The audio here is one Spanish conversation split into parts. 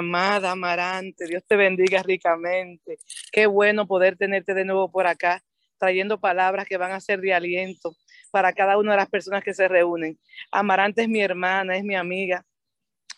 Amada Amarante, Dios te bendiga ricamente. Qué bueno poder tenerte de nuevo por acá, trayendo palabras que van a ser de aliento para cada una de las personas que se reúnen. Amarante es mi hermana, es mi amiga,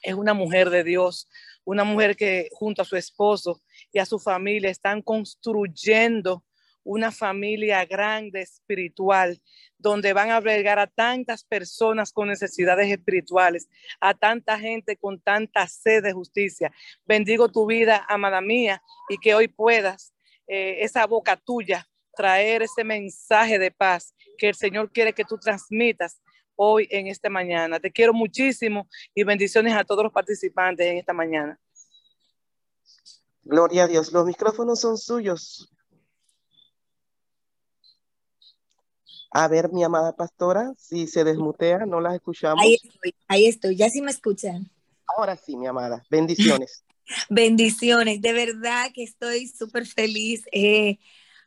es una mujer de Dios, una mujer que junto a su esposo y a su familia están construyendo una familia grande espiritual, donde van a albergar a tantas personas con necesidades espirituales, a tanta gente con tanta sed de justicia. Bendigo tu vida, amada mía, y que hoy puedas eh, esa boca tuya traer ese mensaje de paz que el Señor quiere que tú transmitas hoy en esta mañana. Te quiero muchísimo y bendiciones a todos los participantes en esta mañana. Gloria a Dios. Los micrófonos son suyos. A ver, mi amada pastora, si se desmutea, no las escuchamos. Ahí estoy, ahí estoy, ya sí me escuchan. Ahora sí, mi amada, bendiciones. bendiciones, de verdad que estoy súper feliz. Eh,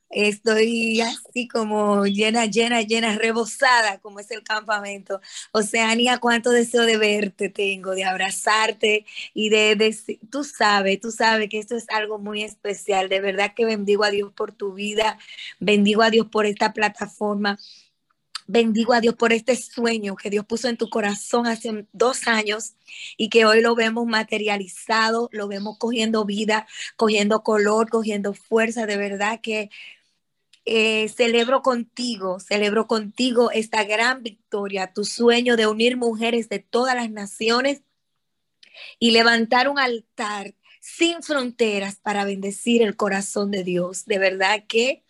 estoy así como llena, llena, llena, rebosada, como es el campamento. Oceania, cuánto deseo de verte tengo, de abrazarte y de, decir, tú sabes, tú sabes que esto es algo muy especial. De verdad que bendigo a Dios por tu vida, bendigo a Dios por esta plataforma. Bendigo a Dios por este sueño que Dios puso en tu corazón hace dos años y que hoy lo vemos materializado, lo vemos cogiendo vida, cogiendo color, cogiendo fuerza. De verdad que eh, celebro contigo, celebro contigo esta gran victoria, tu sueño de unir mujeres de todas las naciones y levantar un altar sin fronteras para bendecir el corazón de Dios. De verdad que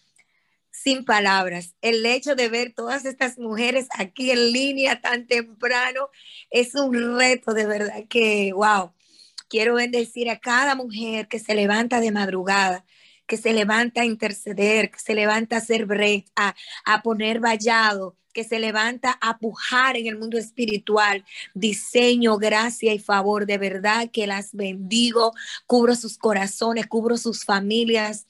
sin palabras. El hecho de ver todas estas mujeres aquí en línea tan temprano es un reto de verdad que, wow, quiero bendecir a cada mujer que se levanta de madrugada, que se levanta a interceder, que se levanta a hacer break, a, a poner vallado, que se levanta a pujar en el mundo espiritual, diseño, gracia y favor. De verdad que las bendigo, cubro sus corazones, cubro sus familias,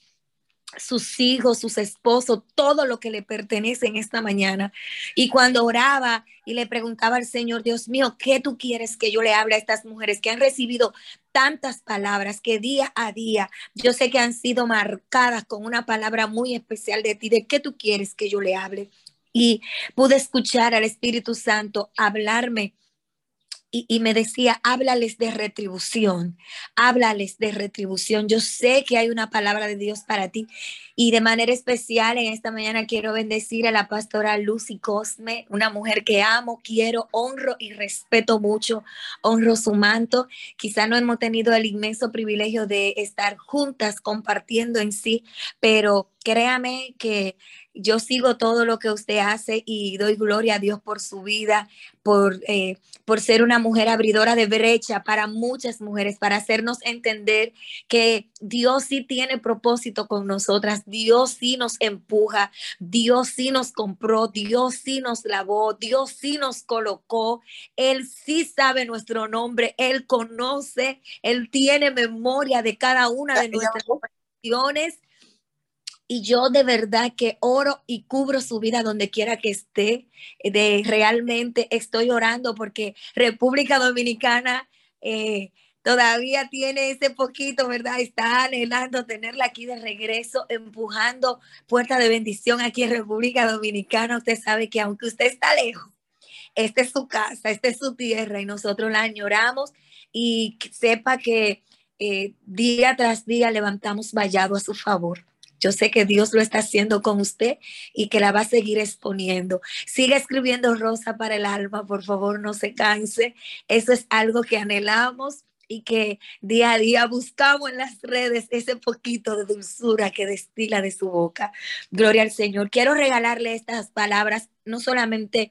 sus hijos, sus esposos, todo lo que le pertenece en esta mañana. Y cuando oraba y le preguntaba al Señor, Dios mío, ¿qué tú quieres que yo le hable a estas mujeres que han recibido tantas palabras que día a día yo sé que han sido marcadas con una palabra muy especial de ti, de qué tú quieres que yo le hable? Y pude escuchar al Espíritu Santo hablarme y, me decía, háblales de retribución, háblales de retribución. Yo sé que hay una palabra de Dios para ti y de manera especial en esta mañana quiero bendecir a la pastora Lucy Cosme, una mujer que amo, quiero, honro y respeto mucho, honro su manto. Quizá no hemos tenido el inmenso privilegio de estar juntas compartiendo en sí, pero créame que yo sigo todo lo que usted hace y doy gloria a Dios por su vida, por, eh, por ser una mujer abridora de brecha para muchas mujeres, para hacernos entender que Dios sí tiene propósito con nosotras, Dios sí nos empuja, Dios sí nos compró, Dios sí nos lavó, Dios sí nos colocó, Él sí sabe nuestro nombre, Él conoce, Él tiene memoria de cada una de nuestras acciones y yo de verdad que oro y cubro su vida donde quiera que esté. De realmente estoy orando porque República Dominicana eh, todavía tiene ese poquito, ¿verdad? Está anhelando tenerla aquí de regreso, empujando puerta de bendición aquí en República Dominicana. Usted sabe que aunque usted está lejos, esta es su casa, esta es su tierra y nosotros la añoramos y sepa que eh, día tras día levantamos vallado a su favor. Yo sé que Dios lo está haciendo con usted y que la va a seguir exponiendo. Siga escribiendo Rosa para el alma, por favor, no se canse. Eso es algo que anhelamos y que día a día buscamos en las redes ese poquito de dulzura que destila de su boca. Gloria al Señor. Quiero regalarle estas palabras no solamente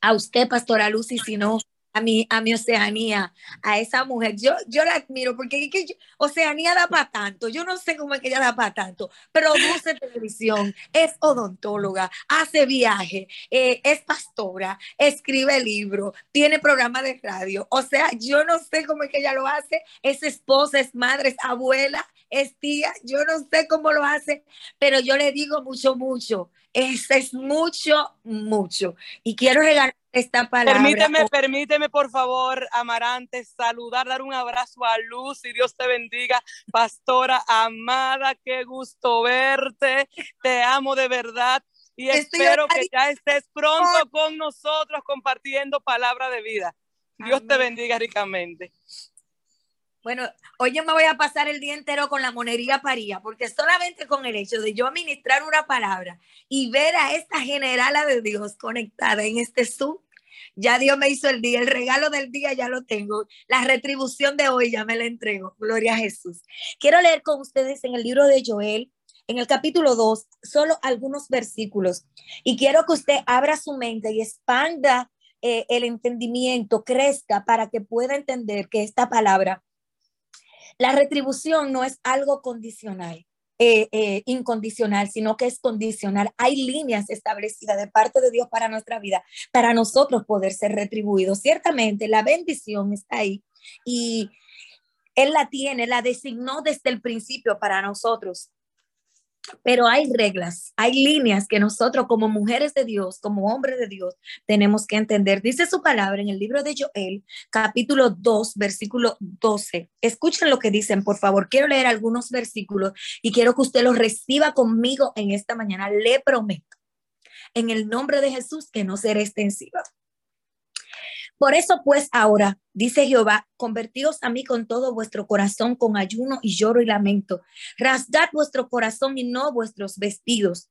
a usted, Pastora Lucy, sino a mi, a mi Oceanía, a esa mujer. Yo, yo la admiro porque Oceanía da para tanto. Yo no sé cómo es que ella da para tanto. Produce televisión, es odontóloga, hace viaje, eh, es pastora, escribe libros, tiene programa de radio. O sea, yo no sé cómo es que ella lo hace. Es esposa, es madre, es abuela, es tía. Yo no sé cómo lo hace, pero yo le digo mucho, mucho. Es, es mucho, mucho. Y quiero regalar esta palabra. Permíteme, permíteme, por favor, Amarante, saludar, dar un abrazo a Luz y Dios te bendiga. Pastora amada, qué gusto verte. Te amo de verdad y espero que ya estés pronto con nosotros compartiendo palabra de vida. Dios te bendiga ricamente. Bueno, hoy yo me voy a pasar el día entero con la monería paría, porque solamente con el hecho de yo administrar una palabra y ver a esta generala de Dios conectada en este Zoom, ya Dios me hizo el día, el regalo del día ya lo tengo, la retribución de hoy ya me la entrego, gloria a Jesús. Quiero leer con ustedes en el libro de Joel, en el capítulo 2, solo algunos versículos, y quiero que usted abra su mente y expanda eh, el entendimiento, crezca para que pueda entender que esta palabra la retribución no es algo condicional, eh, eh, incondicional, sino que es condicional. Hay líneas establecidas de parte de Dios para nuestra vida, para nosotros poder ser retribuidos. Ciertamente la bendición está ahí y Él la tiene, la designó desde el principio para nosotros. Pero hay reglas, hay líneas que nosotros como mujeres de Dios, como hombres de Dios, tenemos que entender. Dice su palabra en el libro de Joel, capítulo 2, versículo 12. Escuchen lo que dicen, por favor. Quiero leer algunos versículos y quiero que usted los reciba conmigo en esta mañana. Le prometo, en el nombre de Jesús, que no será extensiva. Por eso pues ahora, dice Jehová, convertíos a mí con todo vuestro corazón, con ayuno y lloro y lamento. Rasgad vuestro corazón y no vuestros vestidos.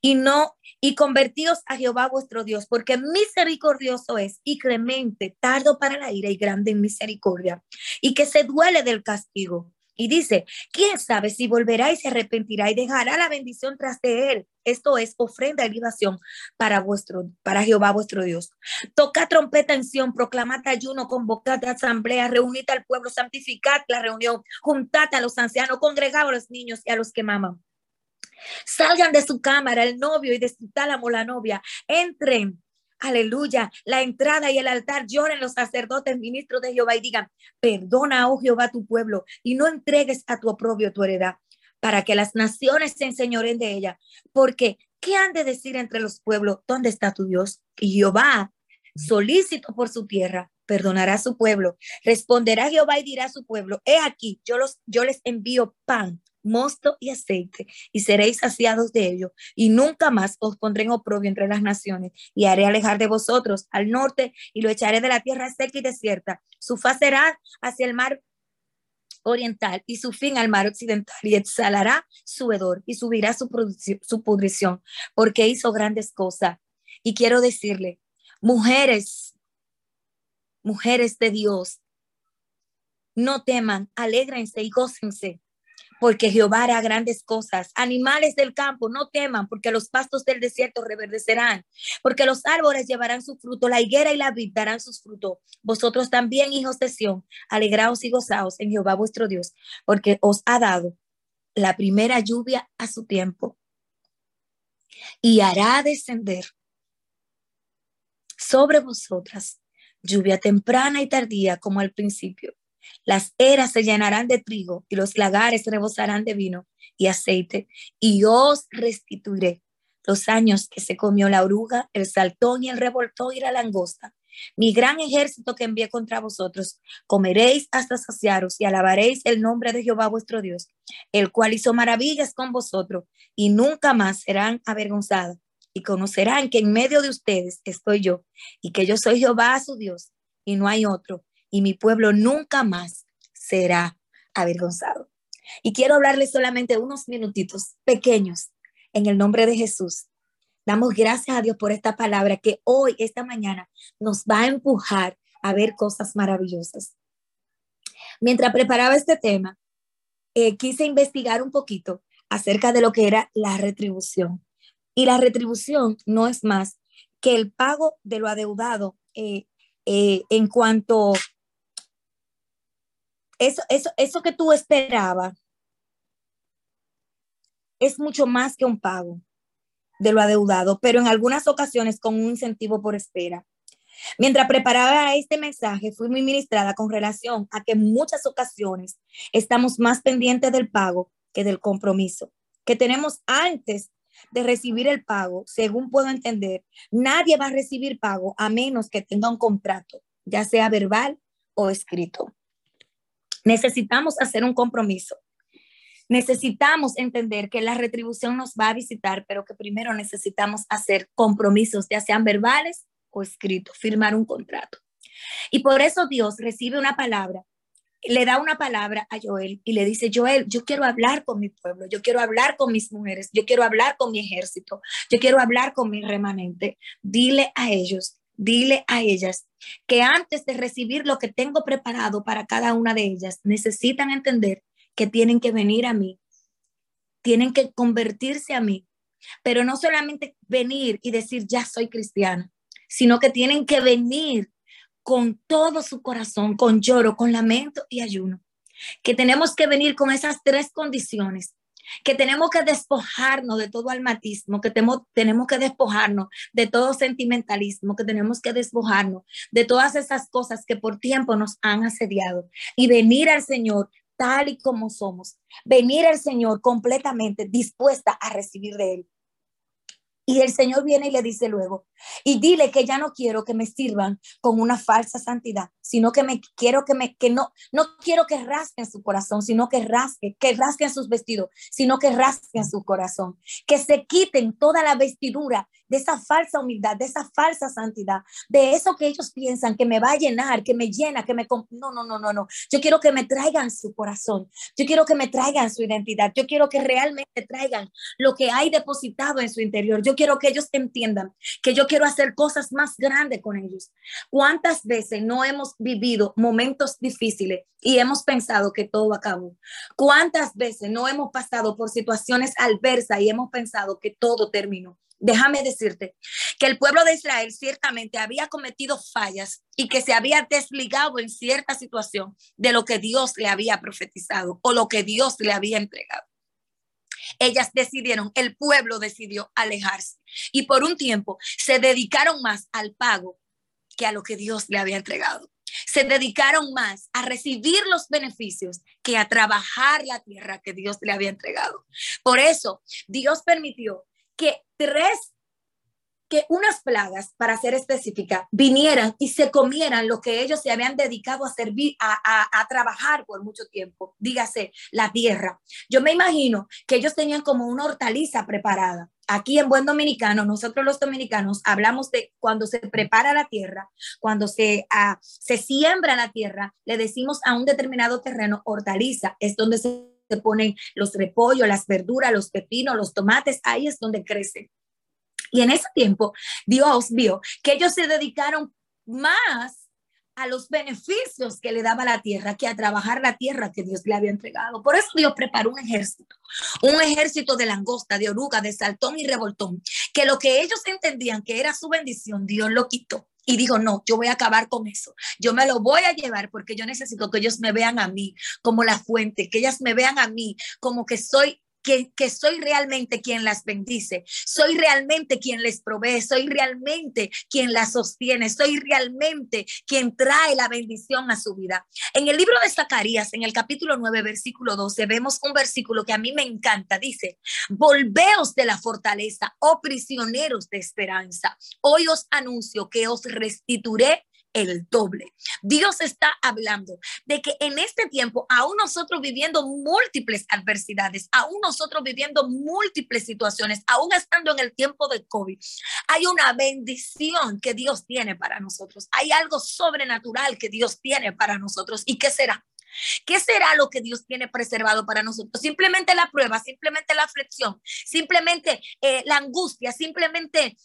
Y no, y convertíos a Jehová vuestro Dios, porque misericordioso es y clemente, tardo para la ira y grande en misericordia, y que se duele del castigo y dice, ¿quién sabe si volverá y se arrepentirá y dejará la bendición tras de él? Esto es ofrenda y libación para vuestro, para Jehová vuestro Dios. Toca trompeta en Sion, proclamad ayuno, convocad asamblea, reunid al pueblo, santificad la reunión, juntad a los ancianos, congregad a los niños y a los que maman. Salgan de su cámara el novio y de su tálamo la novia. Entren Aleluya. La entrada y el altar lloren los sacerdotes, ministros de Jehová y digan, perdona, oh Jehová, tu pueblo y no entregues a tu oprobio tu heredad para que las naciones se enseñoren de ella. Porque, ¿qué han de decir entre los pueblos? ¿Dónde está tu Dios? Y Jehová, solícito por su tierra, perdonará a su pueblo. Responderá Jehová y dirá a su pueblo, he aquí, yo, los, yo les envío pan mosto y aceite, y seréis saciados de ello, y nunca más os pondré en oprobio entre las naciones, y haré alejar de vosotros al norte, y lo echaré de la tierra seca y desierta. Su faz será hacia el mar oriental y su fin al mar occidental, y exhalará su hedor, y subirá su, su pudrición, porque hizo grandes cosas. Y quiero decirle, mujeres, mujeres de Dios, no teman, alégrense y gócense porque Jehová hará grandes cosas. Animales del campo, no teman, porque los pastos del desierto reverdecerán, porque los árboles llevarán su fruto, la higuera y la vid darán sus frutos. Vosotros también, hijos de Sión, alegraos y gozaos en Jehová vuestro Dios, porque os ha dado la primera lluvia a su tiempo y hará descender sobre vosotras lluvia temprana y tardía como al principio las eras se llenarán de trigo y los lagares rebosarán de vino y aceite, y os restituiré los años que se comió la oruga, el saltón y el revoltón y la langosta. Mi gran ejército que envié contra vosotros, comeréis hasta saciaros y alabaréis el nombre de Jehová vuestro Dios, el cual hizo maravillas con vosotros, y nunca más serán avergonzados. Y conocerán que en medio de ustedes estoy yo, y que yo soy Jehová su Dios, y no hay otro y mi pueblo nunca más será avergonzado. Y quiero hablarles solamente unos minutitos pequeños en el nombre de Jesús. Damos gracias a Dios por esta palabra que hoy, esta mañana, nos va a empujar a ver cosas maravillosas. Mientras preparaba este tema, eh, quise investigar un poquito acerca de lo que era la retribución. Y la retribución no es más que el pago de lo adeudado eh, eh, en cuanto eso, eso, eso que tú esperabas es mucho más que un pago de lo adeudado, pero en algunas ocasiones con un incentivo por espera. Mientras preparaba este mensaje, fui muy ministrada con relación a que en muchas ocasiones estamos más pendientes del pago que del compromiso que tenemos antes de recibir el pago, según puedo entender, nadie va a recibir pago a menos que tenga un contrato, ya sea verbal o escrito. Necesitamos hacer un compromiso. Necesitamos entender que la retribución nos va a visitar, pero que primero necesitamos hacer compromisos, ya sean verbales o escritos, firmar un contrato. Y por eso Dios recibe una palabra, le da una palabra a Joel y le dice, Joel, yo quiero hablar con mi pueblo, yo quiero hablar con mis mujeres, yo quiero hablar con mi ejército, yo quiero hablar con mi remanente. Dile a ellos, dile a ellas que antes de recibir lo que tengo preparado para cada una de ellas, necesitan entender que tienen que venir a mí, tienen que convertirse a mí, pero no solamente venir y decir, ya soy cristiana, sino que tienen que venir con todo su corazón, con lloro, con lamento y ayuno. Que tenemos que venir con esas tres condiciones que tenemos que despojarnos de todo almatismo, que tenemos, tenemos que despojarnos de todo sentimentalismo, que tenemos que despojarnos de todas esas cosas que por tiempo nos han asediado y venir al Señor tal y como somos, venir al Señor completamente dispuesta a recibir de Él. Y el Señor viene y le dice luego, y dile que ya no quiero que me sirvan con una falsa santidad, sino que me quiero que me que no no quiero que rasquen su corazón, sino que rasquen, que rasquen sus vestidos, sino que rasquen su corazón, que se quiten toda la vestidura de esa falsa humildad, de esa falsa santidad, de eso que ellos piensan que me va a llenar, que me llena, que me no, no, no, no, no. Yo quiero que me traigan su corazón. Yo quiero que me traigan su identidad. Yo quiero que realmente traigan lo que hay depositado en su interior. Yo quiero que ellos entiendan que yo quiero hacer cosas más grandes con ellos. ¿Cuántas veces no hemos vivido momentos difíciles y hemos pensado que todo acabó? ¿Cuántas veces no hemos pasado por situaciones adversas y hemos pensado que todo terminó? Déjame decirte que el pueblo de Israel ciertamente había cometido fallas y que se había desligado en cierta situación de lo que Dios le había profetizado o lo que Dios le había entregado. Ellas decidieron, el pueblo decidió alejarse y por un tiempo se dedicaron más al pago que a lo que Dios le había entregado. Se dedicaron más a recibir los beneficios que a trabajar la tierra que Dios le había entregado. Por eso Dios permitió que tres que unas plagas, para ser específica, vinieran y se comieran lo que ellos se habían dedicado a servir, a, trabajar por mucho tiempo, dígase la tierra. Yo me imagino que ellos tenían como una hortaliza preparada. Aquí en Buen Dominicano, nosotros los dominicanos hablamos de cuando se prepara la tierra, cuando se, ah, se siembra la tierra, le decimos a un determinado terreno hortaliza, es donde se ponen los repollos, las verduras, los pepinos, los tomates, ahí es donde crecen. Y en ese tiempo Dios vio que ellos se dedicaron más a los beneficios que le daba la tierra que a trabajar la tierra que Dios le había entregado. Por eso Dios preparó un ejército, un ejército de langosta, de oruga, de saltón y revoltón, que lo que ellos entendían que era su bendición, Dios lo quitó. Y dijo, no, yo voy a acabar con eso. Yo me lo voy a llevar porque yo necesito que ellos me vean a mí como la fuente, que ellas me vean a mí como que soy que, soy realmente quien las bendice, soy realmente quien les provee, soy realmente quien las sostiene, soy realmente quien trae la bendición a su vida. En el libro de Zacarías, en el capítulo 9, versículo 12, vemos un versículo que a mí me encanta. Dice, volveos de la fortaleza, oh prisioneros de esperanza. Hoy os anuncio que os restituiré el doble. Dios está hablando de que en este tiempo, aún nosotros viviendo múltiples adversidades, aún nosotros viviendo múltiples situaciones, aún estando en el tiempo de COVID, hay una bendición que Dios tiene para nosotros. Hay algo sobrenatural que Dios tiene para nosotros. ¿Y qué será? ¿Qué será lo que Dios tiene preservado para nosotros? Simplemente la prueba, simplemente la aflicción, simplemente eh, la angustia, simplemente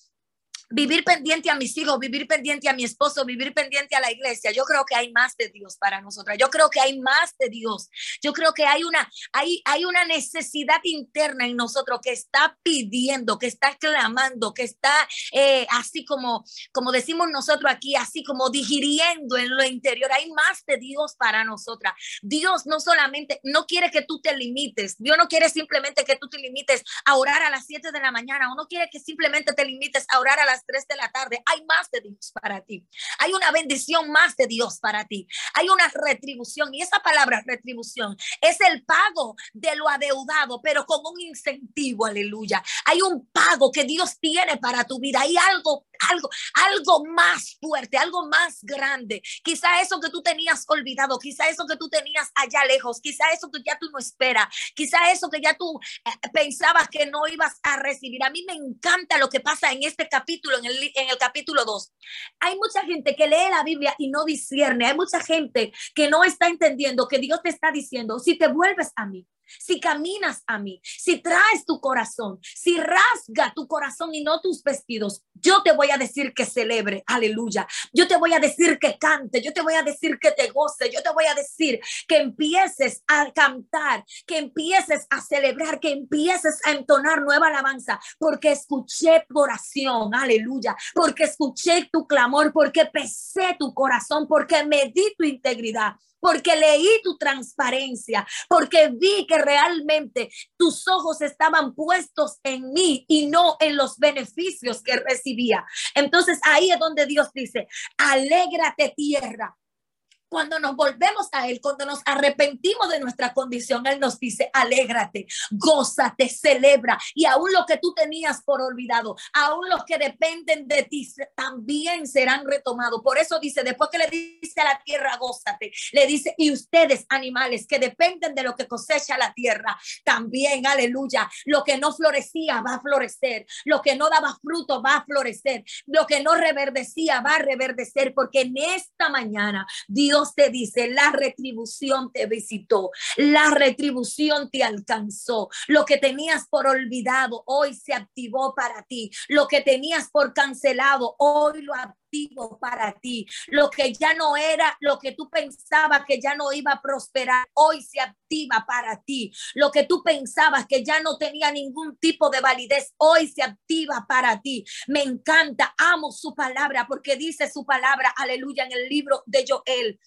vivir pendiente a mis hijos, vivir pendiente a mi esposo, vivir pendiente a la iglesia. Yo creo que hay más de Dios para nosotras. Yo creo que hay más de Dios. Yo creo que hay una, hay, hay una necesidad interna en nosotros que está pidiendo, que está clamando, que está eh, así como, como decimos nosotros aquí, así como digiriendo en lo interior. Hay más de Dios para nosotras. Dios no solamente, no quiere que tú te limites. Dios no quiere simplemente que tú te limites a orar a las 7 de la mañana o no quiere que simplemente te limites a orar a las las 3 de la tarde, hay más de Dios para ti. Hay una bendición más de Dios para ti. Hay una retribución y esa palabra retribución es el pago de lo adeudado, pero con un incentivo, aleluya. Hay un pago que Dios tiene para tu vida. Hay algo algo, algo más fuerte, algo más grande. Quizá eso que tú tenías olvidado, quizá eso que tú tenías allá lejos, quizá eso que ya tú no esperas, quizá eso que ya tú eh, pensabas que no ibas a recibir. A mí me encanta lo que pasa en este capítulo, en el, en el capítulo 2. Hay mucha gente que lee la Biblia y no discierne. Hay mucha gente que no está entendiendo que Dios te está diciendo, si te vuelves a mí, si caminas a mí, si traes tu corazón, si rasga tu corazón y no tus vestidos, yo te voy a decir que celebre, aleluya. Yo te voy a decir que cante, yo te voy a decir que te goce, yo te voy a decir que empieces a cantar, que empieces a celebrar, que empieces a entonar nueva alabanza, porque escuché tu oración, aleluya, porque escuché tu clamor, porque pesé tu corazón, porque medí tu integridad porque leí tu transparencia, porque vi que realmente tus ojos estaban puestos en mí y no en los beneficios que recibía. Entonces ahí es donde Dios dice, alégrate tierra, cuando nos volvemos a Él, cuando nos arrepentimos de nuestra condición, Él nos dice, alégrate, gózate, celebra. Y aún lo que tú tenías por olvidado, aún los que dependen de ti, también serán retomados. Por eso dice, después que le dice a la tierra, gózate, le dice, y ustedes, animales que dependen de lo que cosecha la tierra, también, aleluya, lo que no florecía va a florecer, lo que no daba fruto va a florecer, lo que no reverdecía va a reverdecer, porque en esta mañana Dios te dice, la retribución te visitó, la retribución te alcanzó. Lo que tenías por olvidado hoy se activó para ti. Lo que tenías por cancelado hoy lo para ti. Lo que ya no era, lo que tú pensabas que ya no iba a prosperar, hoy se activa para ti. Lo que tú pensabas que ya no tenía ningún tipo de validez, hoy se activa para ti. Me encanta, amo su palabra porque dice su palabra, aleluya, en el libro de Joel.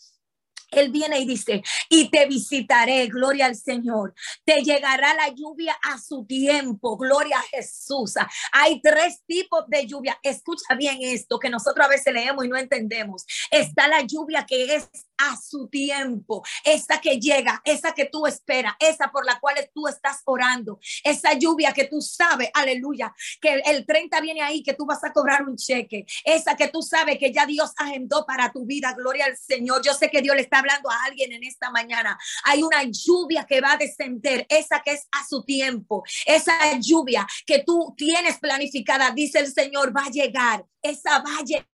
Él viene y dice, y te visitaré, gloria al Señor. Te llegará la lluvia a su tiempo, gloria a Jesús. Hay tres tipos de lluvia. Escucha bien esto que nosotros a veces leemos y no entendemos. Está la lluvia que es a su tiempo, esa que llega, esa que tú esperas, esa por la cual tú estás orando, esa lluvia que tú sabes, aleluya, que el 30 viene ahí, que tú vas a cobrar un cheque, esa que tú sabes que ya Dios agendó para tu vida, gloria al Señor. Yo sé que Dios le está hablando a alguien en esta mañana. Hay una lluvia que va a descender, esa que es a su tiempo, esa lluvia que tú tienes planificada, dice el Señor, va a llegar, esa va a llegar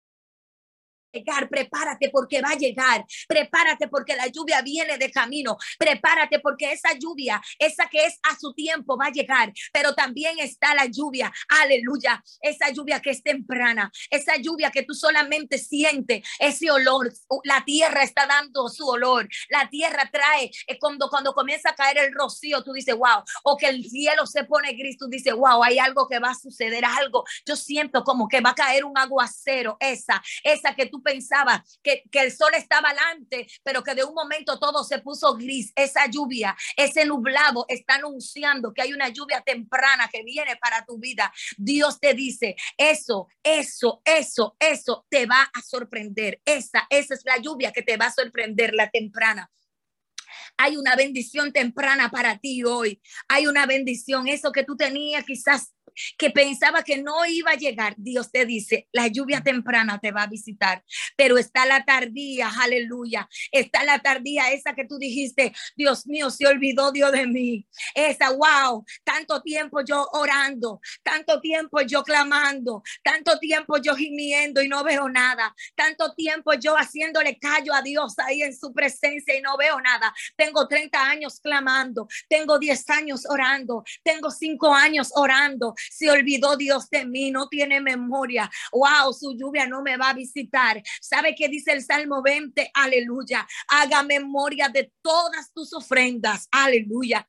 llegar, prepárate porque va a llegar, prepárate porque la lluvia viene de camino, prepárate porque esa lluvia, esa que es a su tiempo va a llegar, pero también está la lluvia, aleluya, esa lluvia que es temprana, esa lluvia que tú solamente sientes ese olor, la tierra está dando su olor, la tierra trae, eh, cuando, cuando comienza a caer el rocío, tú dices, wow, o que el cielo se pone gris, tú dices, wow, hay algo que va a suceder, algo, yo siento como que va a caer un aguacero, esa, esa que tú pensaba que, que el sol estaba adelante, pero que de un momento todo se puso gris. Esa lluvia, ese nublado está anunciando que hay una lluvia temprana que viene para tu vida. Dios te dice, eso, eso, eso, eso te va a sorprender. Esa, esa es la lluvia que te va a sorprender, la temprana. Hay una bendición temprana para ti hoy. Hay una bendición. Eso que tú tenías quizás que pensaba que no iba a llegar, Dios te dice, la lluvia temprana te va a visitar, pero está la tardía, aleluya, está la tardía esa que tú dijiste, Dios mío, se olvidó Dios de mí. Esa, wow, tanto tiempo yo orando, tanto tiempo yo clamando, tanto tiempo yo gimiendo y no veo nada, tanto tiempo yo haciéndole callo a Dios ahí en su presencia y no veo nada. Tengo 30 años clamando, tengo 10 años orando, tengo 5 años orando, se olvidó Dios de mí, no tiene memoria. Wow, su lluvia no me va a visitar. ¿Sabe qué dice el Salmo 20? Aleluya. Haga memoria de todas tus ofrendas. Aleluya.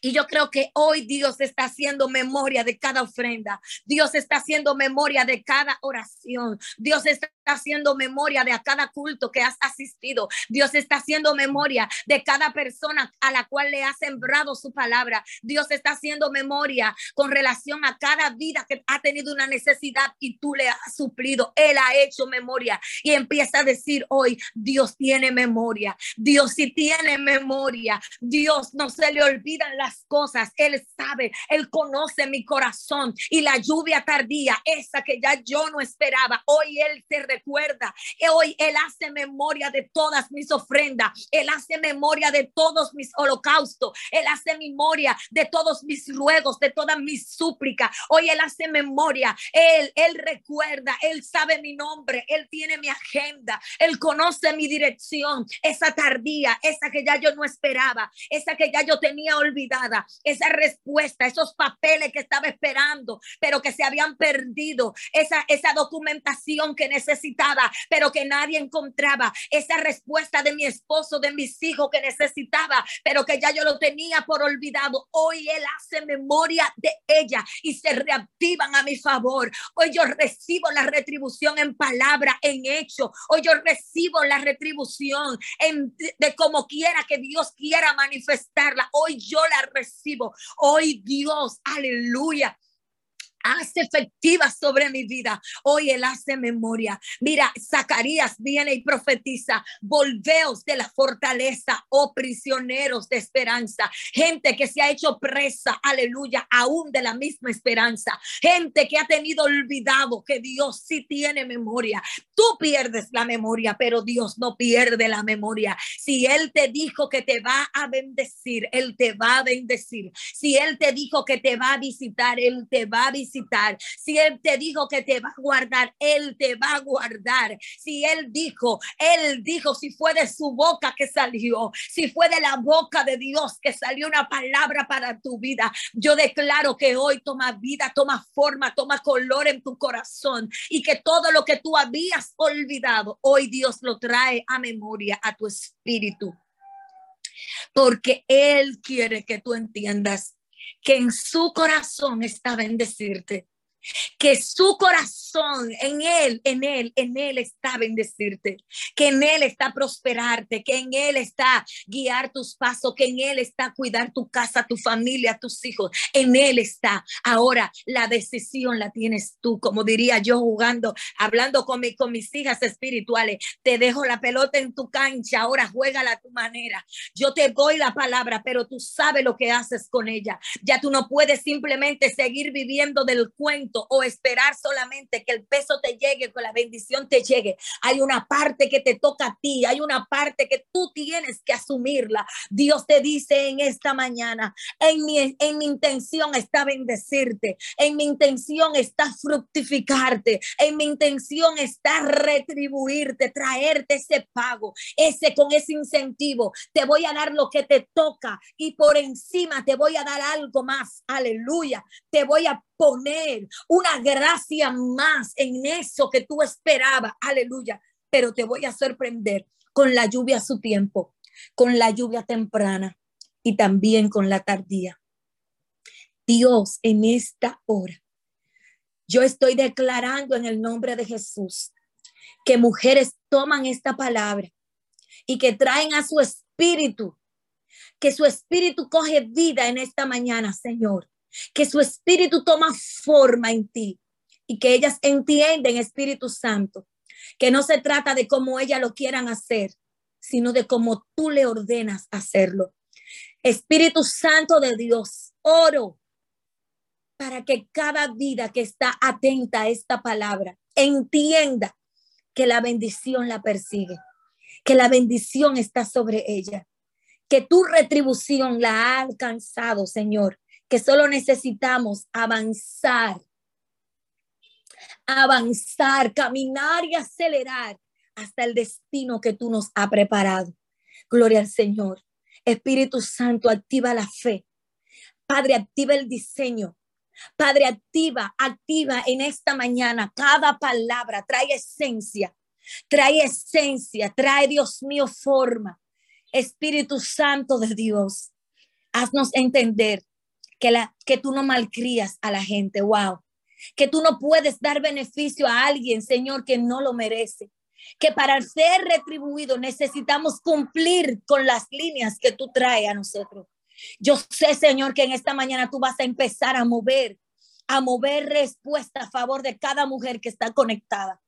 Y yo creo que hoy Dios está haciendo memoria de cada ofrenda. Dios está haciendo memoria de cada oración. Dios está haciendo memoria de a cada culto que has asistido. Dios está haciendo memoria de cada persona a la cual le ha sembrado su palabra. Dios está haciendo memoria con relación a cada vida que ha tenido una necesidad y tú le has suplido. Él ha hecho memoria y empieza a decir hoy, Dios tiene memoria. Dios sí tiene memoria. Dios no se le olvidan las cosas. Él sabe, Él conoce mi corazón y la lluvia tardía, esa que ya yo no esperaba. Hoy Él te recuerda. Hoy Él hace memoria de todas mis ofrendas. Él hace memoria de todos mis holocaustos. Él hace memoria de todos mis ruegos, de todas mis súplicas. Hoy Él hace memoria. Él, Él recuerda. Él sabe mi nombre. Él tiene mi agenda. Él conoce mi dirección. Esa tardía, esa que ya yo no esperaba. Esa que ya yo tenía olvidada. Esa respuesta, esos papeles que estaba esperando, pero que se habían perdido. Esa, esa documentación que necesitaba, pero que nadie encontraba. Esa respuesta de mi esposo, de mis hijos que necesitaba, pero que ya yo lo tenía por olvidado. Hoy Él hace memoria de ella y se reactivan a mi favor. Hoy yo recibo la retribución en palabra, en hecho. Hoy yo recibo la retribución en, de como quiera que Dios quiera manifestarla. Hoy yo la recibo. Hoy Dios, aleluya hace efectiva sobre mi vida. Hoy Él hace memoria. Mira, Zacarías viene y profetiza, volveos de la fortaleza, oh prisioneros de esperanza. Gente que se ha hecho presa, aleluya, aún de la misma esperanza. Gente que ha tenido olvidado que Dios sí tiene memoria. Tú pierdes la memoria, pero Dios no pierde la memoria. Si Él te dijo que te va a bendecir, Él te va a bendecir. Si Él te dijo que te va a visitar, Él te va a visitar si Él te dijo que te va a guardar, Él te va a guardar. Si Él dijo, Él dijo, si fue de su boca que salió, si fue de la boca de Dios que salió una palabra para tu vida, yo declaro que hoy toma vida, toma forma, toma color en tu corazón y que todo lo que tú habías olvidado, hoy Dios lo trae a memoria, a tu espíritu. Porque Él quiere que tú entiendas que en su corazón está bendecirte que su corazón en él, en él, en él está bendecirte, que en él está prosperarte, que en él está guiar tus pasos, que en él está cuidar tu casa, tu familia, tus hijos, en él está. Ahora la decisión la tienes tú, como diría yo jugando, hablando con, con mis hijas espirituales, te dejo la pelota en tu cancha, ahora juégala a tu manera. Yo te doy la palabra, pero tú sabes lo que haces con ella. Ya tú no puedes simplemente seguir viviendo del cuento o esperar solamente que el peso te llegue, que la bendición te llegue. Hay una parte que te toca a ti, hay una parte que tú tienes que asumirla. Dios te dice en esta mañana, en mi, en mi intención está bendecirte, en mi intención está fructificarte, en mi intención está retribuirte, traerte ese pago, ese con ese incentivo. Te voy a dar lo que te toca y por encima te voy a dar algo más. Aleluya. Te voy a poner una gracia más en eso que tú esperabas. Aleluya. Pero te voy a sorprender con la lluvia a su tiempo, con la lluvia temprana y también con la tardía. Dios, en esta hora, yo estoy declarando en el nombre de Jesús que mujeres toman esta palabra y que traen a su espíritu, que su espíritu coge vida en esta mañana, Señor que su espíritu toma forma en ti y que ellas entienden, Espíritu Santo, que no se trata de cómo ellas lo quieran hacer, sino de cómo tú le ordenas hacerlo. Espíritu Santo de Dios, oro para que cada vida que está atenta a esta palabra entienda que la bendición la persigue, que la bendición está sobre ella, que tu retribución la ha alcanzado, Señor, que solo necesitamos avanzar, avanzar, caminar y acelerar hasta el destino que tú nos has preparado. Gloria al Señor. Espíritu Santo, activa la fe. Padre, activa el diseño. Padre, activa, activa en esta mañana cada palabra, trae esencia, trae esencia, trae, Dios mío, forma. Espíritu Santo de Dios, haznos entender que, la, que tú no malcrías a la gente. Wow. que tú no puedes dar beneficio a alguien, Señor, que no lo merece. Que para ser retribuido necesitamos cumplir con las líneas que tú traes a nosotros. Yo sé, Señor, que en esta mañana tú vas a empezar a mover, a mover respuesta a favor de cada mujer que está conectada.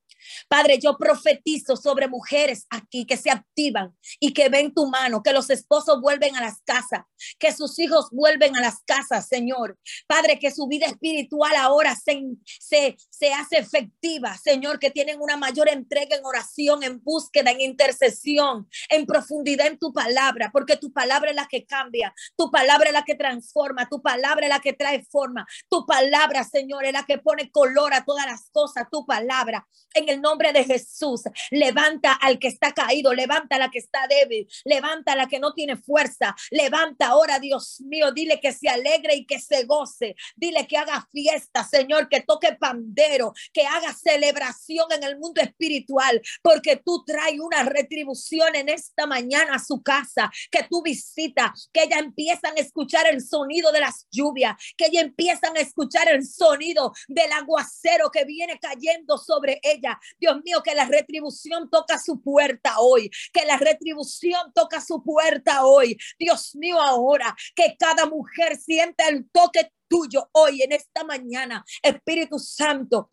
Padre, yo profetizo sobre mujeres aquí que se activan y que ven tu mano, que los esposos vuelven a las casas, que sus hijos vuelven a las casas, Señor. Padre, que su vida espiritual ahora se, se, se hace efectiva, Señor, que tienen una mayor entrega en oración, en búsqueda, en intercesión, en profundidad en tu palabra, porque tu palabra es la que cambia, tu palabra es la que transforma, tu palabra es la que trae forma, tu palabra, Señor, es la que pone color a todas las cosas, tu palabra. En el nombre de Jesús. Levanta al que está caído, levanta a la que está débil, levanta a la que no tiene fuerza, levanta ahora, Dios mío, dile que se alegre y que se goce, dile que haga fiesta, Señor, que toque pandero, que haga celebración en el mundo espiritual, porque tú traes una retribución en esta mañana a su casa, que tú visitas, que ella empiezan a escuchar el sonido de las lluvias, que ella empiezan a escuchar el sonido del aguacero que viene cayendo sobre ella, Dios mío, que la retribución toca su puerta hoy, que la retribución toca su puerta hoy. Dios mío, ahora que cada mujer sienta el toque tuyo hoy en esta mañana. Espíritu Santo,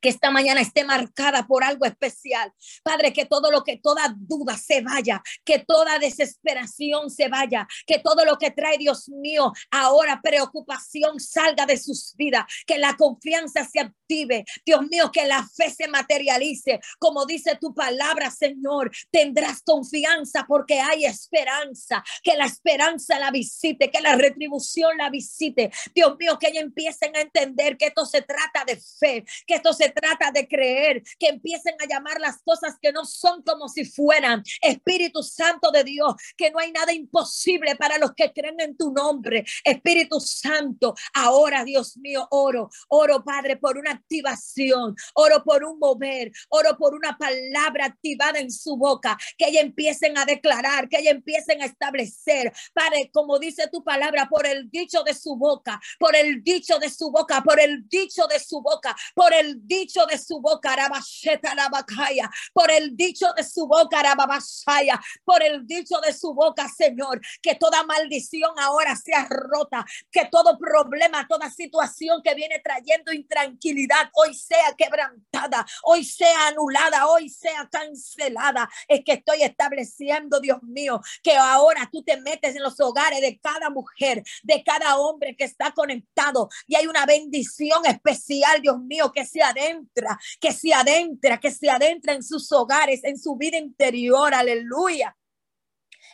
que esta mañana esté marcada por algo especial. Padre, que todo lo que, toda duda se vaya, que toda desesperación se vaya, que todo lo que trae, Dios mío, ahora preocupación salga de sus vidas, que la confianza se active, Dios mío, que la fe se materialice. Como dice tu palabra, Señor, tendrás confianza porque hay esperanza, que la esperanza la visite, que la retribución la visite. Dios mío, que ellos empiecen a entender que esto se trata de fe, que esto se trata de creer, que empiecen a llamar las cosas que no son como si fueran. Espíritu Santo de Dios, que no hay nada imposible para los que creen en tu nombre. Espíritu Santo, ahora Dios mío, oro, oro Padre por una activación, oro por un mover, oro por una palabra activada en su boca, que ella empiecen a declarar, que ella empiecen a establecer, Padre, como dice tu palabra, por el dicho de su boca, por el dicho de su boca, por el dicho de su boca, por el dicho de su boca, por el dicho de su boca, por el dicho de su boca, Señor, que toda maldición ahora sea rota, que todo problema, toda situación que viene trayendo intranquilidad, hoy sea quebrantada, hoy sea anulada, hoy sea cancelada. Es que estoy estableciendo, Dios mío, que ahora tú te metes en los hogares de cada mujer, de cada hombre que está conectado y hay una bendición especial, Dios mío, que sea de que se adentra, que se adentra en sus hogares, en su vida interior. Aleluya.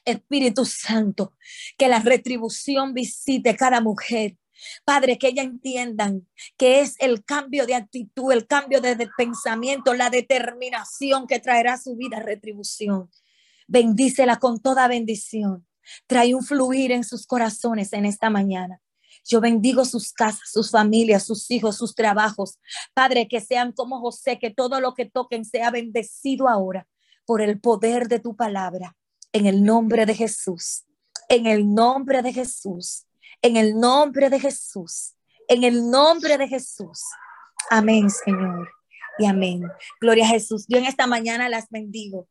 Espíritu Santo, que la retribución visite cada mujer. Padre, que ella entiendan que es el cambio de actitud, el cambio de, pensamiento, la determinación que traerá su vida retribución. Bendícela con toda bendición. Trae un fluir en sus corazones en esta mañana. Yo bendigo sus casas, sus familias, sus hijos, sus trabajos. Padre, que sean como José, que todo lo que toquen sea bendecido ahora por el poder de tu palabra. En el nombre de Jesús, en el nombre de Jesús, en el nombre de Jesús, en el nombre de Jesús. Amén, Señor. Y amén. Gloria a Jesús. Yo en esta mañana las bendigo.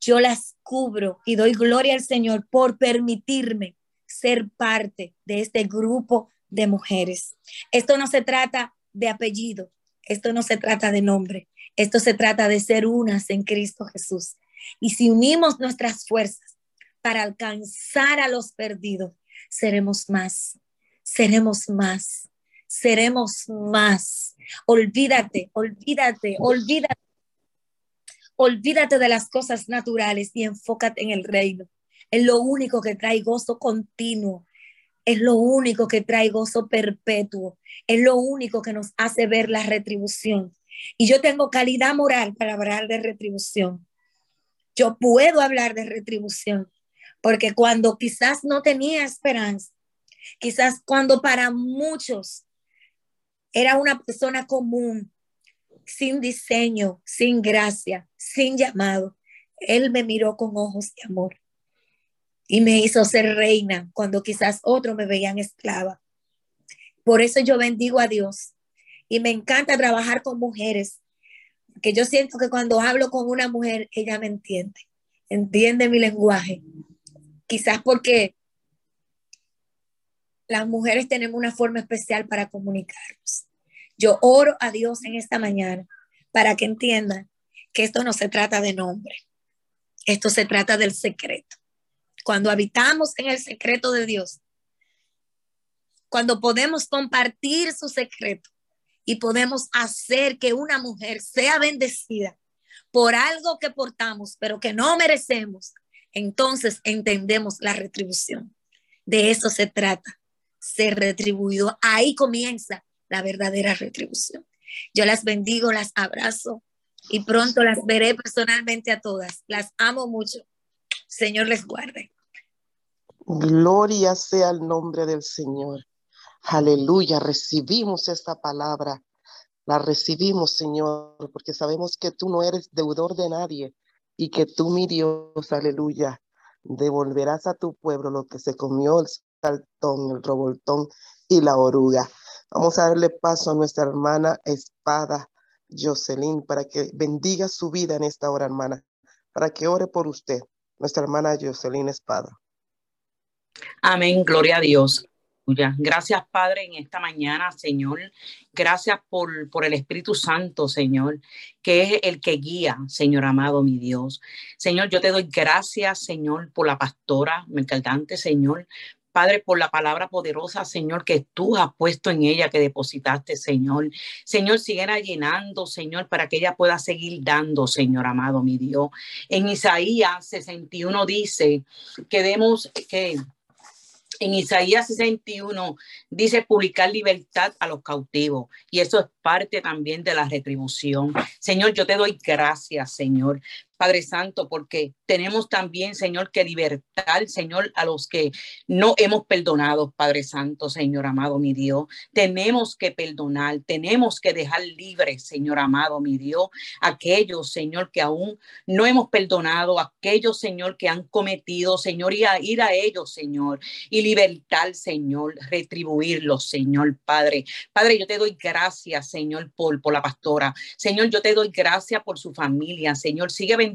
Yo las cubro y doy gloria al Señor por permitirme ser parte de este grupo de mujeres. Esto no se trata de apellido, esto no se trata de nombre, esto se trata de ser unas en Cristo Jesús. Y si unimos nuestras fuerzas para alcanzar a los perdidos, seremos más, seremos más, seremos más. Olvídate, olvídate, olvídate. Olvídate de las cosas naturales y enfócate en el reino. Es lo único que trae gozo continuo. Es lo único que trae gozo perpetuo. Es lo único que nos hace ver la retribución. Y yo tengo calidad moral para hablar de retribución. Yo puedo hablar de retribución porque cuando quizás no tenía esperanza, quizás cuando para muchos era una persona común, sin diseño, sin gracia, sin llamado, Él me miró con ojos de amor y me hizo ser reina cuando quizás otros me veían esclava. Por eso yo bendigo a Dios Y me encanta trabajar con mujeres, que yo siento que cuando hablo con una mujer, ella me entiende, entiende mi lenguaje. Quizás porque las mujeres tenemos una forma especial para comunicarnos. Yo oro a Dios en esta mañana para que entiendan que esto no se trata de nombre, esto se trata del secreto. Cuando habitamos en el secreto de Dios, cuando podemos compartir su secreto y podemos hacer que una mujer sea bendecida por algo que portamos, pero que no merecemos, entonces entendemos la retribución. De eso se trata, ser retribuido. Ahí comienza la verdadera retribución. Yo las bendigo, las abrazo y pronto las veré personalmente a todas. Las amo mucho. Señor les guarde. Gloria sea el nombre del Señor. Aleluya, recibimos esta palabra. La recibimos, Señor, porque sabemos que tú no eres deudor de nadie y que tú, mi Dios, aleluya, devolverás a tu pueblo lo que se comió el saltón, el revoltón y la oruga. Vamos a darle paso a nuestra hermana Espada Jocelyn para que bendiga su vida en esta hora, hermana, para que ore por usted, nuestra hermana Jocelyn Espada. Amén, gloria a Dios. Gracias, Padre, en esta mañana, Señor. Gracias por, por el Espíritu Santo, Señor, que es el que guía, Señor amado, mi Dios. Señor, yo te doy gracias, Señor, por la pastora mercadante, Señor, Padre, por la palabra poderosa, Señor, que tú has puesto en ella, que depositaste, Señor. Señor, sigue llenando, Señor, para que ella pueda seguir dando, Señor amado, mi Dios. En Isaías 61 dice que demos que en Isaías 61 dice publicar libertad a los cautivos y eso es parte también de la retribución. Señor, yo te doy gracias, Señor, Padre Santo, porque tenemos también, Señor, que libertar, Señor, a los que no hemos perdonado, Padre Santo, Señor amado, mi Dios. Tenemos que perdonar, tenemos que dejar libre, Señor amado, mi Dios, aquellos, Señor, que aún no hemos perdonado, aquellos, Señor, que han cometido, Señor, y a ir a ellos, Señor, y libertar, Señor, retribuirlos, Señor, Padre. Padre, yo te doy gracias, Señor, por, la pastora. Señor, yo te doy gracias por su familia, Señor. Sigue bendiciendo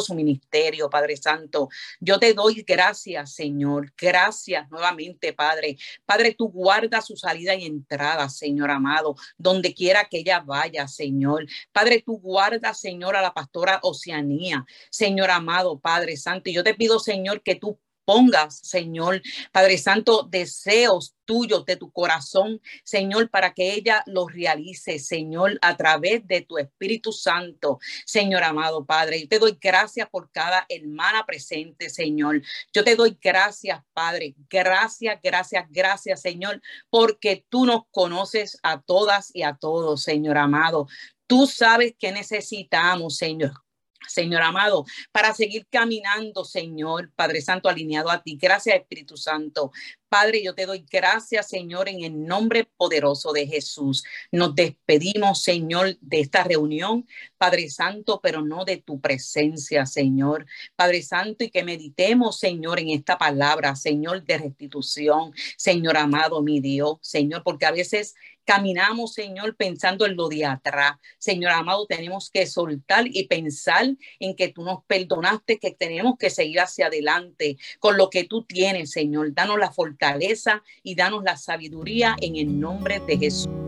su ministerio, Padre Santo. Yo te doy gracias, Señor. Gracias nuevamente, Padre. Padre, tú guarda su salida y entrada, Señor amado, donde quiera que ella vaya, Señor. Padre, tú guarda, Señor, a la pastora Oceanía, Señor amado, Padre Santo. Y yo te pido, Señor, que tú pongas, Señor, Padre Santo, deseos tuyos de tu corazón, Señor, para que ella los realice, Señor, a través de tu Espíritu Santo, Señor amado Padre. Yo te doy gracias por cada hermana presente, Señor. Yo te doy gracias, Padre. Gracias, gracias, gracias, Señor, porque tú nos conoces a todas y a todos, Señor amado. Tú sabes que necesitamos, Señor. Señor amado, para seguir caminando, Señor, Padre Santo, alineado a ti. Gracias, Espíritu Santo. Padre, yo te doy gracias, Señor, en el nombre poderoso de Jesús. Nos despedimos, Señor, de esta reunión, Padre Santo, pero no de tu presencia, Señor. Padre Santo, y que meditemos, Señor, en esta palabra, Señor, de restitución, Señor amado, mi Dios, Señor, porque a veces caminamos, Señor, pensando en lo de atrás. Señor amado, tenemos que soltar y pensar en que tú nos perdonaste, que tenemos que seguir hacia adelante con lo que tú tienes, Señor. Danos la fortaleza y danos la sabiduría en el nombre de Jesús.